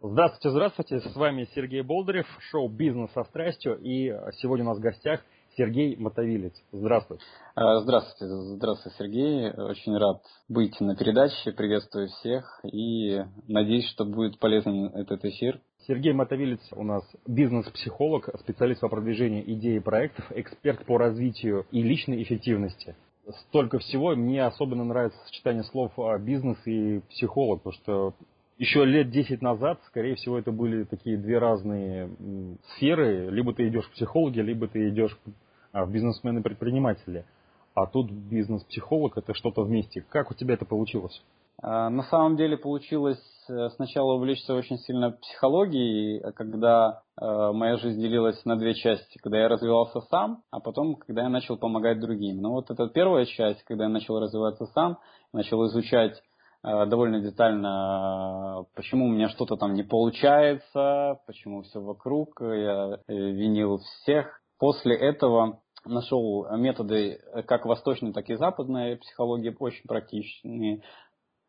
Здравствуйте, здравствуйте. С вами Сергей Болдырев, шоу «Бизнес со страстью». И сегодня у нас в гостях Сергей Мотовилец. Здравствуй. А, здравствуйте, здравствуйте, Сергей. Очень рад быть на передаче. Приветствую всех и надеюсь, что будет полезен этот эфир. Сергей Мотовилец у нас бизнес-психолог, специалист по продвижению идей и проектов, эксперт по развитию и личной эффективности. Столько всего. Мне особенно нравится сочетание слов а, бизнес и психолог, потому что еще лет 10 назад, скорее всего, это были такие две разные сферы. Либо ты идешь в психологи, либо ты идешь а, в бизнесмены-предприниматели. А тут бизнес-психолог это что-то вместе. Как у тебя это получилось? А, на самом деле получилось э, сначала увлечься очень сильно психологией, когда э, моя жизнь делилась на две части, когда я развивался сам, а потом, когда я начал помогать другим. Ну вот это первая часть, когда я начал развиваться сам, начал изучать довольно детально, почему у меня что-то там не получается, почему все вокруг, я э, винил всех. После этого нашел методы как восточной, так и западной психологии очень практичные.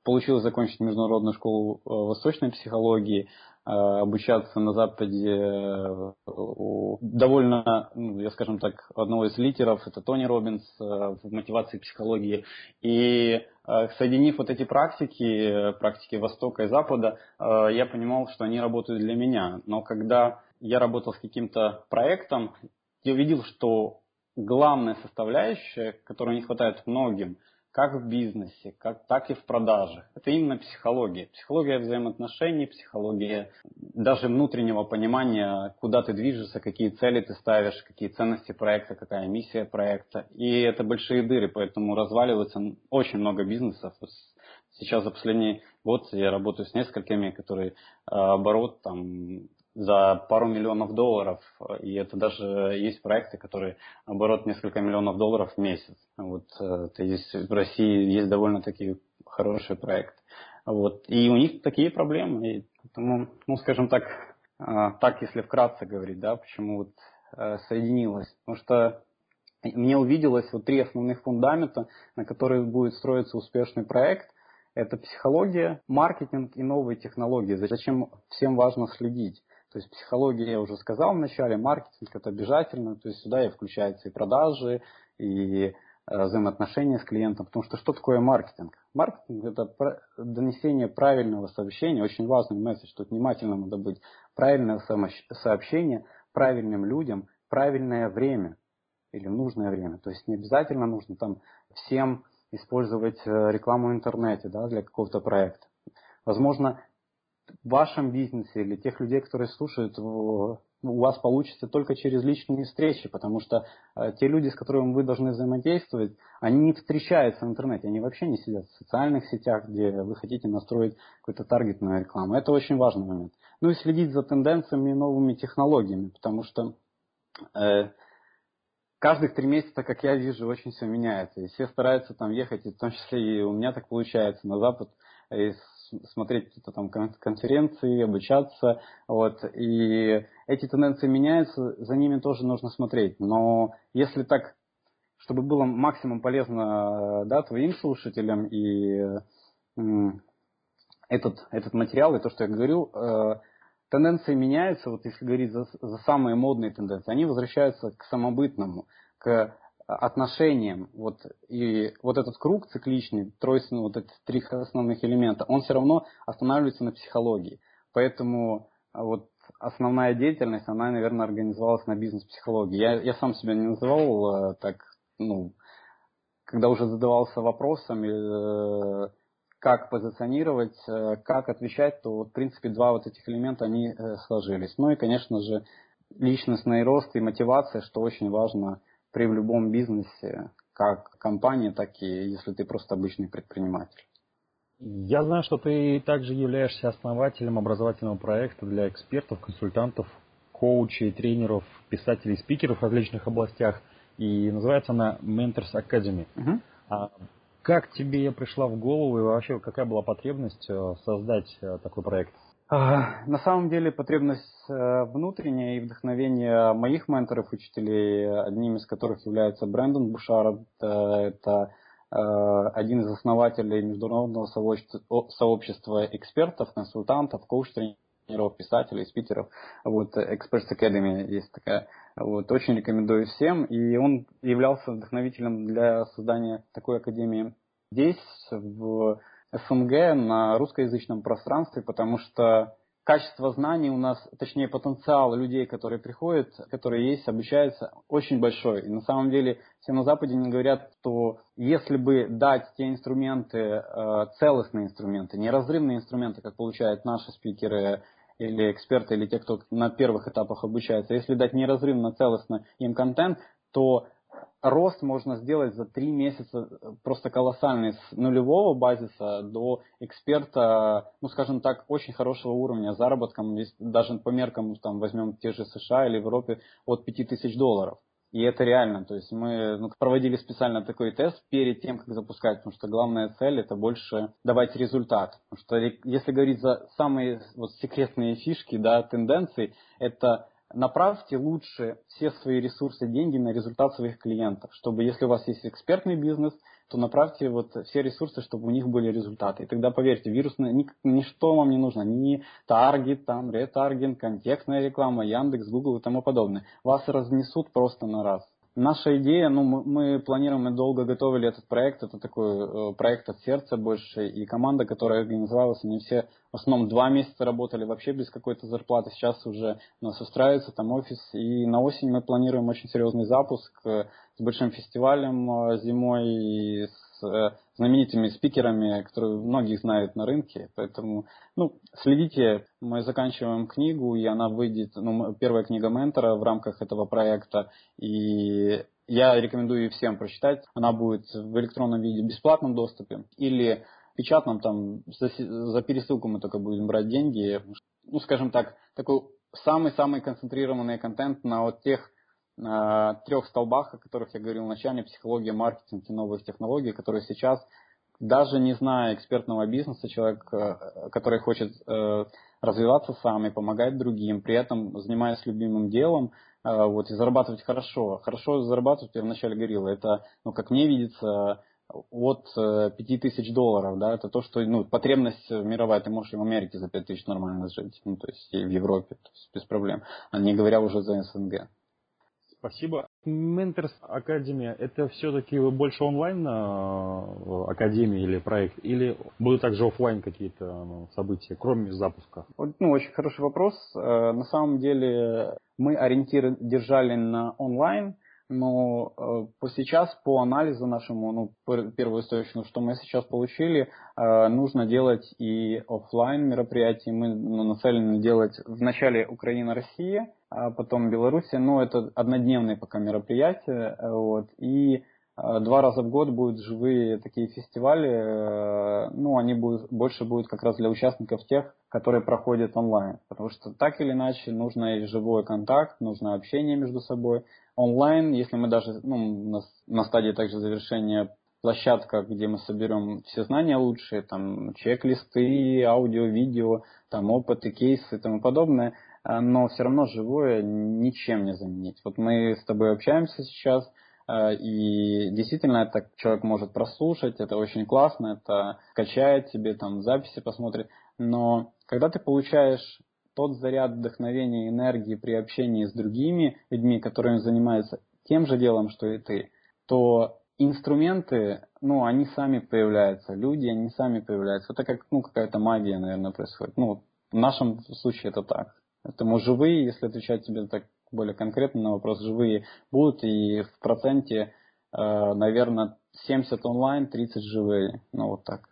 Получилось закончить международную школу э, восточной психологии, обучаться на Западе у довольно, ну, я скажем так, одного из лидеров, это Тони Робинс в мотивации психологии. И Э, соединив вот эти практики, практики Востока и Запада, э, я понимал, что они работают для меня. Но когда я работал с каким-то проектом, я увидел, что главная составляющая, которой не хватает многим – как в бизнесе, как, так и в продажах. Это именно психология. Психология взаимоотношений, психология даже внутреннего понимания, куда ты движешься, какие цели ты ставишь, какие ценности проекта, какая миссия проекта. И это большие дыры, поэтому разваливается очень много бизнесов. Сейчас за последний год я работаю с несколькими, которые а, оборот там за пару миллионов долларов. И это даже есть проекты, которые оборот несколько миллионов долларов в месяц. Вот это есть, в России есть довольно такие хорошие проекты. Вот. И у них такие проблемы. И поэтому, ну, скажем так, а, так, если вкратце говорить, да, почему вот э, соединилось. Потому что мне увиделось вот три основных фундамента, на которых будет строиться успешный проект. Это психология, маркетинг и новые технологии. Зачем всем важно следить? То есть психология, я уже сказал вначале, маркетинг это обязательно, то есть сюда и включаются и продажи, и э, взаимоотношения с клиентом, потому что что такое маркетинг? Маркетинг это донесение правильного сообщения, очень важный месседж, тут внимательно надо быть, правильное сообщение правильным людям, правильное время или нужное время. То есть не обязательно нужно там всем использовать э, рекламу в интернете да, для какого-то проекта. Возможно, в вашем бизнесе или тех людей, которые слушают, у вас получится только через личные встречи, потому что э, те люди, с которыми вы должны взаимодействовать, они не встречаются в интернете, они вообще не сидят в социальных сетях, где вы хотите настроить какую-то таргетную рекламу. Это очень важный момент. Ну и следить за тенденциями и новыми технологиями, потому что э, каждых три месяца, как я вижу, очень все меняется. И все стараются там ехать, и в том числе и у меня так получается, на Запад, из смотреть какие-то там конференции, обучаться. Вот. И эти тенденции меняются, за ними тоже нужно смотреть. Но если так, чтобы было максимум полезно да, твоим слушателям и этот, этот материал, и то, что я говорю, э, тенденции меняются, вот если говорить за, за самые модные тенденции, они возвращаются к самобытному, к отношениям, вот, и вот этот круг цикличный, тройственный, вот эти три основных элемента, он все равно останавливается на психологии. Поэтому а, вот основная деятельность, она, наверное, организовалась на бизнес-психологии. Я, я сам себя не называл э, так, ну, когда уже задавался вопросом, э, как позиционировать, э, как отвечать, то, в принципе, два вот этих элемента, они сложились. Ну и, конечно же, личностный рост и мотивация, что очень важно при любом бизнесе, как компания, так и если ты просто обычный предприниматель. Я знаю, что ты также являешься основателем образовательного проекта для экспертов, консультантов, коучей, тренеров, писателей, спикеров в различных областях. И называется она Mentors Academy. Угу. А как тебе пришла в голову и вообще какая была потребность э, создать э, такой проект? На самом деле потребность э, внутренняя и вдохновение моих менторов, учителей, одним из которых является Брэндон Бушар, это э, один из основателей международного сообщества экспертов, консультантов, коуч-тренеров тренеров, писателей, спикеров. Вот Experts Academy есть такая. Вот, очень рекомендую всем. И он являлся вдохновителем для создания такой академии здесь, в СНГ, на русскоязычном пространстве, потому что качество знаний у нас, точнее потенциал людей, которые приходят, которые есть, обучаются, очень большой. И на самом деле все на Западе не говорят, что если бы дать те инструменты, э, целостные инструменты, неразрывные инструменты, как получают наши спикеры или эксперты, или те, кто на первых этапах обучается, если дать неразрывно, целостно им контент, то рост можно сделать за три месяца просто колоссальный с нулевого базиса до эксперта, ну скажем так, очень хорошего уровня заработком, даже по меркам там возьмем те же США или Европе от 5000 долларов. И это реально. То есть мы ну, проводили специально такой тест перед тем, как запускать, потому что главная цель это больше давать результат. Потому что если говорить за самые вот, секретные фишки, да, тенденции, это направьте лучше все свои ресурсы, деньги на результат своих клиентов, чтобы если у вас есть экспертный бизнес, то направьте вот все ресурсы, чтобы у них были результаты. И тогда, поверьте, вирус, ни, ничто вам не нужно, ни таргет, там, ретаргет, контекстная реклама, Яндекс, Google и тому подобное. Вас разнесут просто на раз. Наша идея, ну, мы, мы планируем, мы долго готовили этот проект, это такой э, проект от сердца больше, и команда, которая организовалась, они все в основном два месяца работали вообще без какой-то зарплаты, сейчас уже нас устраивается там офис, и на осень мы планируем очень серьезный запуск э, с большим фестивалем э, зимой, и с э, знаменитыми спикерами, которые многие знают на рынке. Поэтому ну, следите, мы заканчиваем книгу, и она выйдет, ну, первая книга ментора в рамках этого проекта. И я рекомендую всем прочитать. Она будет в электронном виде в бесплатном доступе или печатном, там за, за пересылку мы только будем брать деньги. Ну, скажем так, такой самый-самый концентрированный контент на вот тех трех столбах, о которых я говорил вначале, психология, маркетинг и новых технологий, которые сейчас, даже не зная экспертного бизнеса, человек, э, который хочет э, развиваться сам и помогать другим, при этом занимаясь любимым делом, э, вот, и зарабатывать хорошо. Хорошо зарабатывать, я вначале говорил, это, ну, как мне видится, от 5000 долларов, да, это то, что, ну, потребность мировая, ты можешь и в Америке за 5000 нормально жить, ну, то есть и в Европе, то есть без проблем, а не говоря уже за СНГ. Спасибо. Mentors Академия – это все-таки больше онлайн э, академия или проект, или будут также офлайн какие-то ну, события, кроме запуска? Ну, очень хороший вопрос. Э, на самом деле мы ориентир держали на онлайн, но э, сейчас по анализу нашему, ну, первоисточному, что мы сейчас получили, нужно делать и офлайн мероприятия. Мы ну, нацелены делать вначале Украина-Россия, а потом Белоруссия, но это однодневные пока мероприятия, э, вот, и э, два раза в год будут живые такие фестивали, э, ну, они будут, больше будут как раз для участников тех, которые проходят онлайн, потому что так или иначе нужно и живой контакт, нужно общение между собой. Онлайн, если мы даже ну, на, на стадии также завершения площадка, где мы соберем все знания лучшие, там чек-листы, аудио, видео, там опыты, кейсы и тому подобное – Э, но все равно живое ничем не заменить. Вот мы с тобой общаемся сейчас, э, и действительно это человек может прослушать, это очень классно, это качает тебе, там записи посмотрит, но когда ты получаешь тот заряд вдохновения и энергии при общении с другими людьми, которые занимаются тем же делом, что и ты, то инструменты, ну, они сами появляются, люди, они сами появляются. Это как, ну, какая-то магия, наверное, происходит. Ну, в нашем случае это так. Поэтому живые, если отвечать тебе так более конкретно на вопрос, живые будут и в проценте, э, наверное, 70 онлайн, 30 живые. Ну вот так.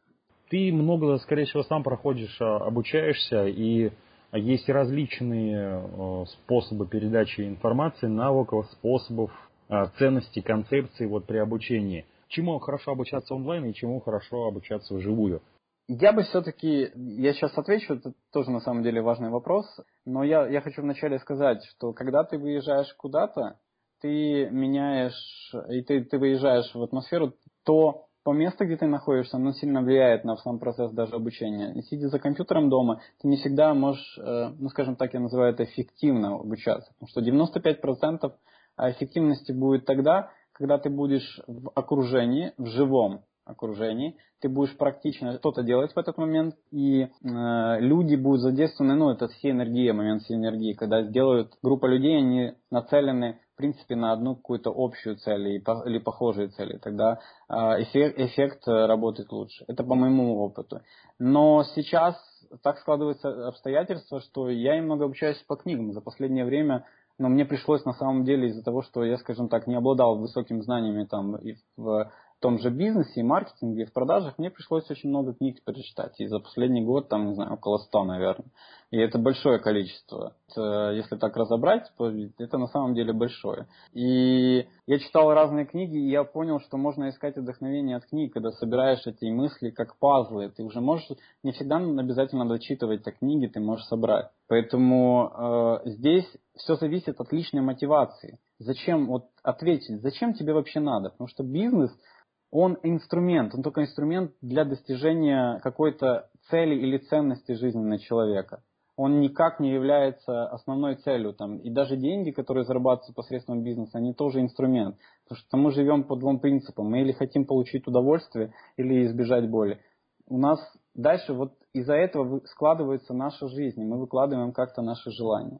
Ты много, скорее всего, сам проходишь, а, обучаешься, и есть различные э, способы передачи информации, навыков, способов, э, ценностей, концепций вот при обучении. Чему хорошо обучаться онлайн и чему хорошо обучаться вживую? Я бы все-таки, я сейчас отвечу, это тоже на самом деле важный вопрос, но я, я хочу вначале сказать, что когда ты выезжаешь куда-то, ты меняешь, и ты, ты выезжаешь в атмосферу, то по месту, где ты находишься, оно сильно влияет на сам процесс даже обучения. И сидя за компьютером дома, ты не всегда можешь, э, ну скажем так, я называю это эффективно обучаться. Потому что 95% эффективности будет тогда, когда ты будешь в окружении, в живом, окружении, ты будешь практично что-то делать в этот момент, и э, люди будут задействованы, ну, это все энергия, момент синергии, когда сделают группа людей, они нацелены принципе, на одну какую-то общую цель или похожие цели, тогда а, эффект, эффект работает лучше. Это по моему опыту. Но сейчас так складываются обстоятельства, что я немного обучаюсь по книгам. За последнее время но мне пришлось на самом деле из-за того, что я, скажем так, не обладал высокими знаниями там и в в том же бизнесе и маркетинге, и в продажах, мне пришлось очень много книг перечитать. И за последний год, там, не знаю, около 100, наверное. И это большое количество. Если так разобрать, то это на самом деле большое. И я читал разные книги, и я понял, что можно искать вдохновение от книг, когда собираешь эти мысли как пазлы. Ты уже можешь, не всегда обязательно дочитывать эти книги, ты можешь собрать. Поэтому э, здесь все зависит от личной мотивации. Зачем, вот ответить, зачем тебе вообще надо? Потому что бизнес – он инструмент, он только инструмент для достижения какой-то цели или ценности жизненного человека. Он никак не является основной целью. Там. И даже деньги, которые зарабатываются посредством бизнеса, они тоже инструмент. Потому что мы живем по двум принципам. Мы или хотим получить удовольствие, или избежать боли. У нас дальше вот из-за этого складывается наша жизнь, и мы выкладываем как-то наши желания.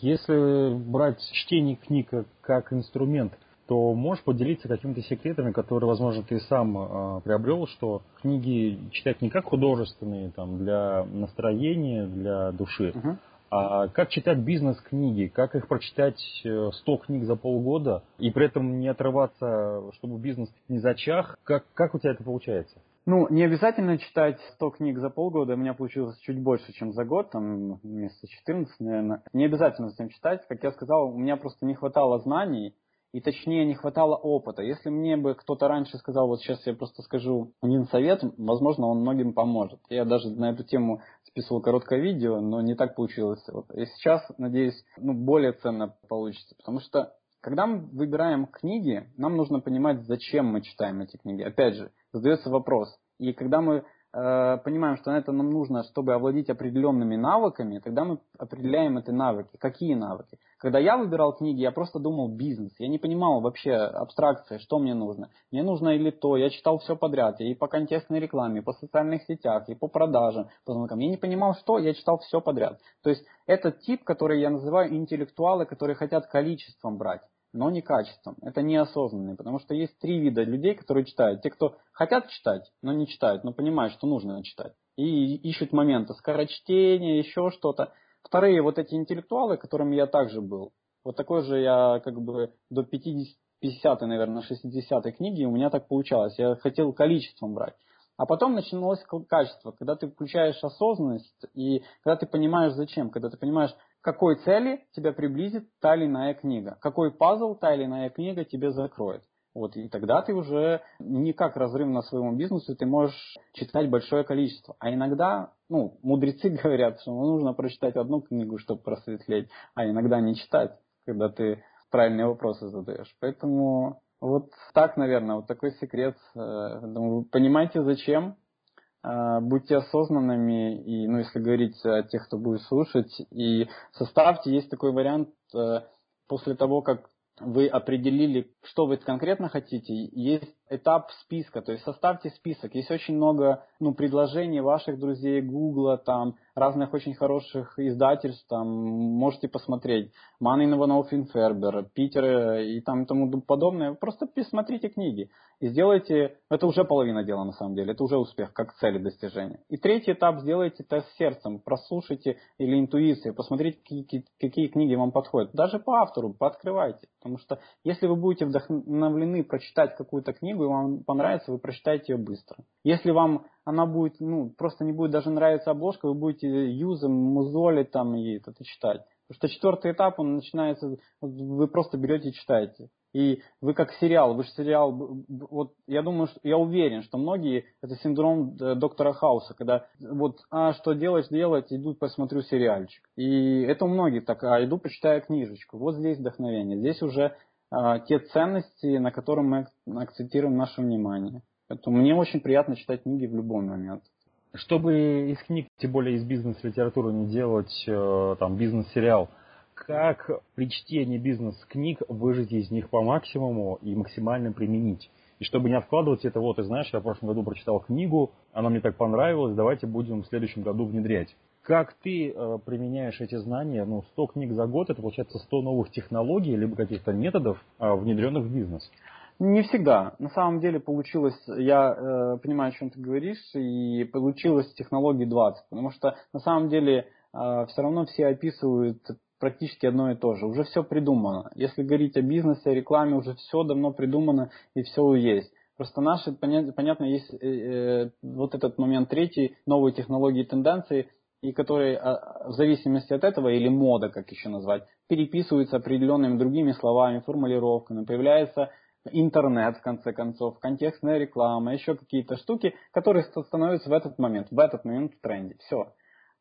Если брать чтение книг как инструмент – то можешь поделиться какими-то секретами, которые, возможно, ты сам э, приобрел, что книги читать не как художественные, там, для настроения, для души, uh-huh. а как читать бизнес-книги, как их прочитать 100 э, книг за полгода, и при этом не отрываться, чтобы бизнес не зачах. Как, как у тебя это получается? Ну, не обязательно читать 100 книг за полгода, у меня получилось чуть больше, чем за год, там вместо 14, наверное. Не обязательно затем читать, как я сказал, у меня просто не хватало знаний, и точнее не хватало опыта. Если мне бы кто-то раньше сказал, вот сейчас я просто скажу один совет, возможно, он многим поможет. Я даже на эту тему списывал короткое видео, но не так получилось. Вот. И сейчас, надеюсь, ну, более ценно получится. Потому что, когда мы выбираем книги, нам нужно понимать, зачем мы читаем эти книги. Опять же, задается вопрос. И когда мы э, понимаем, что это нам нужно, чтобы овладеть определенными навыками, тогда мы определяем эти навыки. Какие навыки? Когда я выбирал книги, я просто думал бизнес. Я не понимал вообще абстракции, что мне нужно. Мне нужно или то. Я читал все подряд. И по контекстной рекламе, и по социальных сетях, и по продажам, по звонкам. Я не понимал, что. Я читал все подряд. То есть это тип, который я называю интеллектуалы, которые хотят количеством брать но не качеством. Это неосознанный, потому что есть три вида людей, которые читают. Те, кто хотят читать, но не читают, но понимают, что нужно читать. И ищут моменты скорочтения, еще что-то. Вторые вот эти интеллектуалы, которыми я также был, вот такой же я как бы до 50, 50 наверное, 60 книги у меня так получалось. Я хотел количеством брать. А потом начиналось качество, когда ты включаешь осознанность и когда ты понимаешь зачем, когда ты понимаешь, какой цели тебя приблизит та или иная книга, какой пазл та или иная книга тебе закроет. Вот, и тогда ты уже не как разрыв на своему бизнесу, ты можешь читать большое количество. А иногда, ну, мудрецы говорят, что нужно прочитать одну книгу, чтобы просветлеть, а иногда не читать, когда ты правильные вопросы задаешь. Поэтому вот так, наверное, вот такой секрет. Э, думаю, понимаете, зачем, э, будьте осознанными, и, ну, если говорить о тех, кто будет слушать, и составьте, есть такой вариант, э, после того, как вы определили, что вы конкретно хотите, есть этап списка, то есть составьте список. Есть очень много ну, предложений ваших друзей, Гугла, там, разных очень хороших издательств, там, можете посмотреть. Манин Иванов Инфербер, Питер и там тому подобное. Просто посмотрите книги и сделайте, это уже половина дела на самом деле, это уже успех, как цели достижения. И третий этап, сделайте тест сердцем, прослушайте или интуицией, посмотрите, какие, какие книги вам подходят. Даже по автору, пооткрывайте. Потому что если вы будете вдохновлены прочитать какую-то книгу, книгу и вам понравится, вы прочитаете ее быстро. Если вам она будет, ну, просто не будет даже нравиться обложка, вы будете юзом, музолить там и это читать. Потому что четвертый этап, он начинается, вы просто берете и читаете. И вы как сериал, вы же сериал, вот я думаю, что, я уверен, что многие, это синдром э, доктора Хауса, когда вот, а что делать, делать, иду посмотрю сериальчик. И это у многих так, а иду почитаю книжечку. Вот здесь вдохновение. Здесь уже те ценности, на которые мы акцентируем наше внимание. Поэтому мне очень приятно читать книги в любой момент. Чтобы из книг, тем более из бизнес-литературы, не делать э, там бизнес-сериал, как при чтении бизнес-книг выжить из них по максимуму и максимально применить? И чтобы не откладывать это, вот, и знаешь, я в прошлом году прочитал книгу, она мне так понравилась, давайте будем в следующем году внедрять. Как ты э, применяешь эти знания? Ну, 100 книг за год, это получается 100 новых технологий, либо каких-то методов, э, внедренных в бизнес. Не всегда. На самом деле получилось, я э, понимаю, о чем ты говоришь, и получилось технологии 20, потому что на самом деле э, все равно все описывают практически одно и то же. Уже все придумано. Если говорить о бизнесе, о рекламе, уже все давно придумано и все есть. Просто наши, понятно, есть э, э, вот этот момент третий, новые технологии и тенденции, и которые а, в зависимости от этого, или мода, как еще назвать, переписываются определенными другими словами, формулировками, появляется интернет, в конце концов, контекстная реклама, еще какие-то штуки, которые становятся в этот момент, в этот момент в тренде. Все.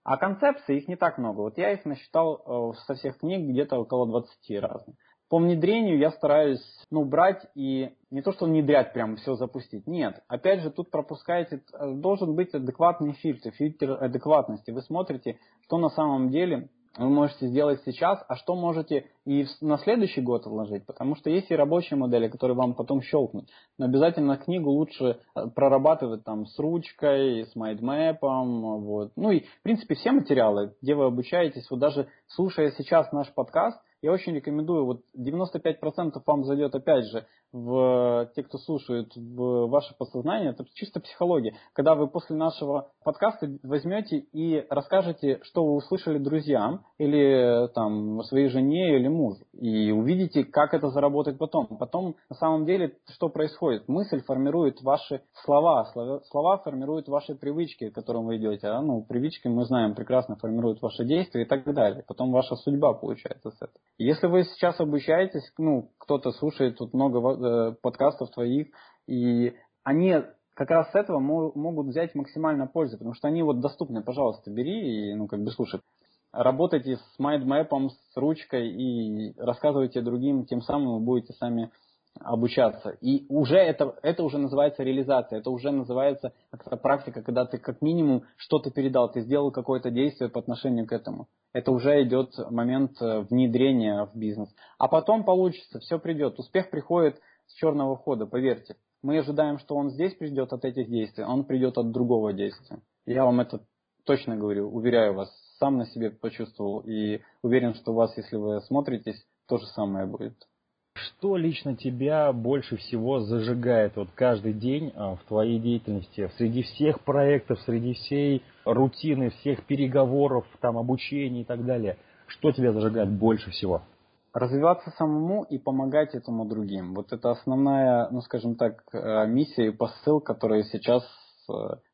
А концепций их не так много. Вот я их насчитал э, со всех книг где-то около 20 разных. По внедрению я стараюсь ну, брать и не то, что внедрять прям все запустить. Нет. Опять же, тут пропускаете, э, должен быть адекватный фильтр, фильтр адекватности. Вы смотрите, что на самом деле вы можете сделать сейчас, а что можете и на следующий год отложить, потому что есть и рабочие модели, которые вам потом щелкнут. Но обязательно книгу лучше э, прорабатывать там с ручкой, с майдмэпом, вот. Ну и, в принципе, все материалы, где вы обучаетесь, вот даже слушая сейчас наш подкаст, я очень рекомендую, вот 95% вам зайдет опять же в те, кто слушает в ваше подсознание, это чисто психология. Когда вы после нашего подкаста возьмете и расскажете, что вы услышали друзьям или там своей жене или мужу, и увидите, как это заработать потом. Потом на самом деле что происходит? Мысль формирует ваши слова, слова формируют ваши привычки, которым вы идете. А ну, привычки мы знаем прекрасно формируют ваши действия и так далее. Потом ваша судьба получается с этого. Если вы сейчас обучаетесь, ну, кто-то слушает тут много э, подкастов твоих, и они как раз с этого могут взять максимально пользу, потому что они вот доступны, пожалуйста, бери и, ну, как бы слушай. Работайте с майндмэпом, с ручкой и рассказывайте другим, тем самым вы будете сами обучаться. И уже это, это уже называется реализация, это уже называется как практика, когда ты как минимум что-то передал, ты сделал какое-то действие по отношению к этому. Это уже идет момент э, внедрения в бизнес. А потом получится, все придет. Успех приходит с черного хода, поверьте. Мы ожидаем, что он здесь придет от этих действий, он придет от другого действия. Я вам это точно говорю, уверяю вас, сам на себе почувствовал и уверен, что у вас, если вы смотритесь, то же самое будет. Что лично тебя больше всего зажигает вот каждый день а, в твоей деятельности, среди всех проектов, среди всей рутины, всех переговоров, там, обучения и так далее? Что тебя зажигает больше всего? Развиваться самому и помогать этому другим. Вот это основная, ну скажем так, э, миссия и посыл, который сейчас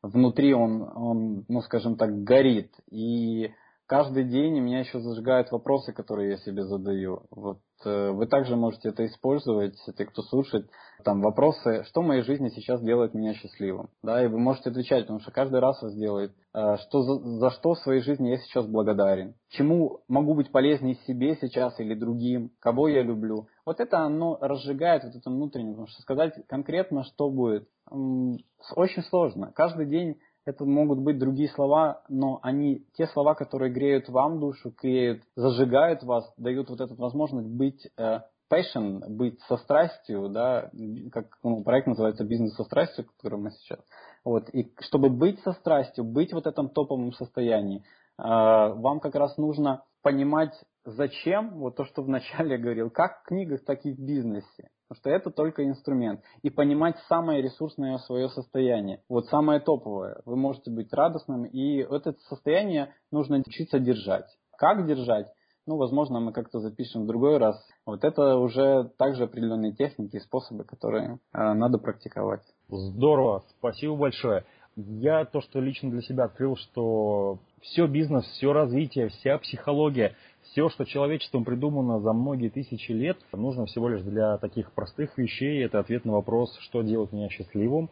внутри он, он, ну скажем так, горит. И каждый день меня еще зажигают вопросы, которые я себе задаю. Вот э, вы также можете это использовать, те, кто слушает, там вопросы, что в моей жизни сейчас делает меня счастливым. Да, и вы можете отвечать, потому что каждый раз вас делает, э, что за, за что в своей жизни я сейчас благодарен, чему могу быть полезнее себе сейчас или другим, кого я люблю. Вот это оно разжигает вот это внутреннее, потому что сказать конкретно, что будет, очень сложно. Каждый день это могут быть другие слова, но они, те слова, которые греют вам душу, греют, зажигают вас, дают вот эту возможность быть э, passion, быть со страстью, да, как ну, проект называется «Бизнес со страстью», который мы сейчас. Вот, и чтобы быть со страстью, быть вот в этом топовом состоянии, э, вам как раз нужно понимать, зачем, вот то, что вначале говорил, как в книгах, так и в бизнесе. Что это только инструмент. И понимать самое ресурсное свое состояние. Вот самое топовое. Вы можете быть радостным, и это состояние нужно учиться держать. Как держать? Ну, возможно, мы как-то запишем в другой раз. Вот это уже также определенные техники и способы, которые э, надо практиковать. Здорово, спасибо большое. Я то, что лично для себя открыл, что все бизнес, все развитие, вся психология, все, что человечеством придумано за многие тысячи лет, нужно всего лишь для таких простых вещей. Это ответ на вопрос, что делает меня счастливым,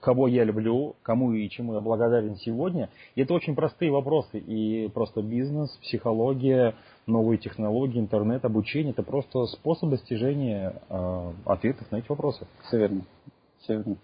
кого я люблю, кому и чему я благодарен сегодня. И это очень простые вопросы. И просто бизнес, психология, новые технологии, интернет, обучение – это просто способ достижения э, ответов на эти вопросы. Все верно. Все верно.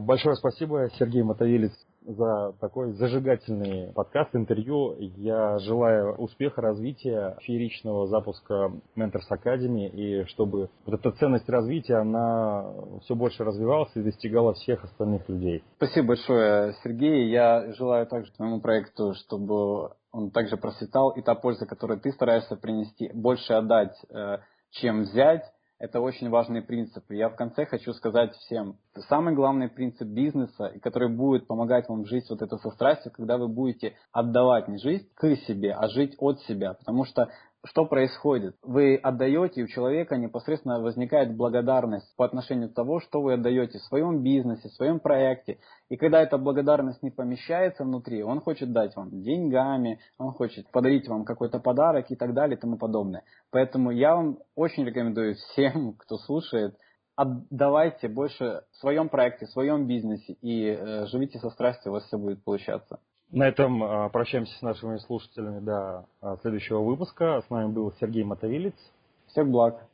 Большое спасибо, Сергей Мотовилец. За такой зажигательный подкаст, интервью. Я желаю успеха, развития, фееричного запуска Mentors Academy, и чтобы вот эта ценность развития, она все больше развивалась и достигала всех остальных людей. Спасибо большое, Сергей. Я желаю также твоему проекту, чтобы он также процветал, и та польза, которую ты стараешься принести, больше отдать, э, чем взять, это очень важный принцип. И я в конце хочу сказать всем, самый главный принцип бизнеса, который будет помогать вам жить вот это со страстью, когда вы будете отдавать не жизнь к себе, а жить от себя. Потому что что происходит? Вы отдаете, и у человека непосредственно возникает благодарность по отношению к того, что вы отдаете в своем бизнесе, в своем проекте. И когда эта благодарность не помещается внутри, он хочет дать вам деньгами, он хочет подарить вам какой-то подарок и так далее и тому подобное. Поэтому я вам очень рекомендую всем, кто слушает, отдавайте больше в своем проекте, в своем бизнесе и э, живите со страстью, у вас все будет получаться. На этом а, прощаемся с нашими слушателями до а, следующего выпуска. С нами был Сергей Мотовилец. Всех благ.